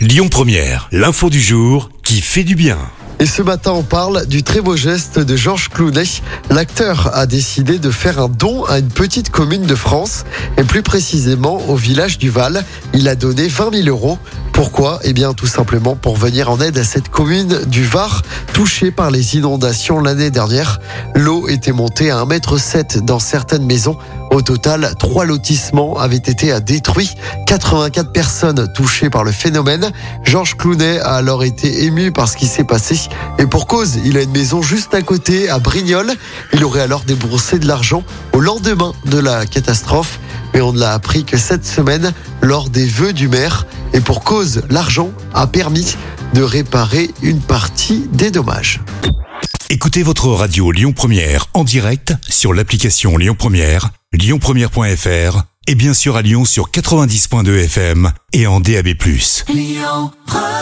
Lyon Première, l'info du jour qui fait du bien. Et ce matin, on parle du très beau geste de Georges Clounet. L'acteur a décidé de faire un don à une petite commune de France, et plus précisément au village du Val. Il a donné 20 000 euros. Pourquoi Eh bien, tout simplement pour venir en aide à cette commune du Var touchée par les inondations l'année dernière. L'eau était montée à 1,7 m dans certaines maisons. Au total, trois lotissements avaient été détruits. 84 personnes touchées par le phénomène. Georges Clounet a alors été ému par ce qui s'est passé. Et pour cause, il a une maison juste à côté, à Brignoles. Il aurait alors déboursé de l'argent au lendemain de la catastrophe. Mais on ne l'a appris que cette semaine lors des vœux du maire. Et pour cause, l'argent a permis de réparer une partie des dommages. Écoutez votre radio Lyon Première en direct sur l'application Lyon Première, lyonpremière.fr et bien sûr à Lyon sur 90.2 FM et en DAB+. Lyon Première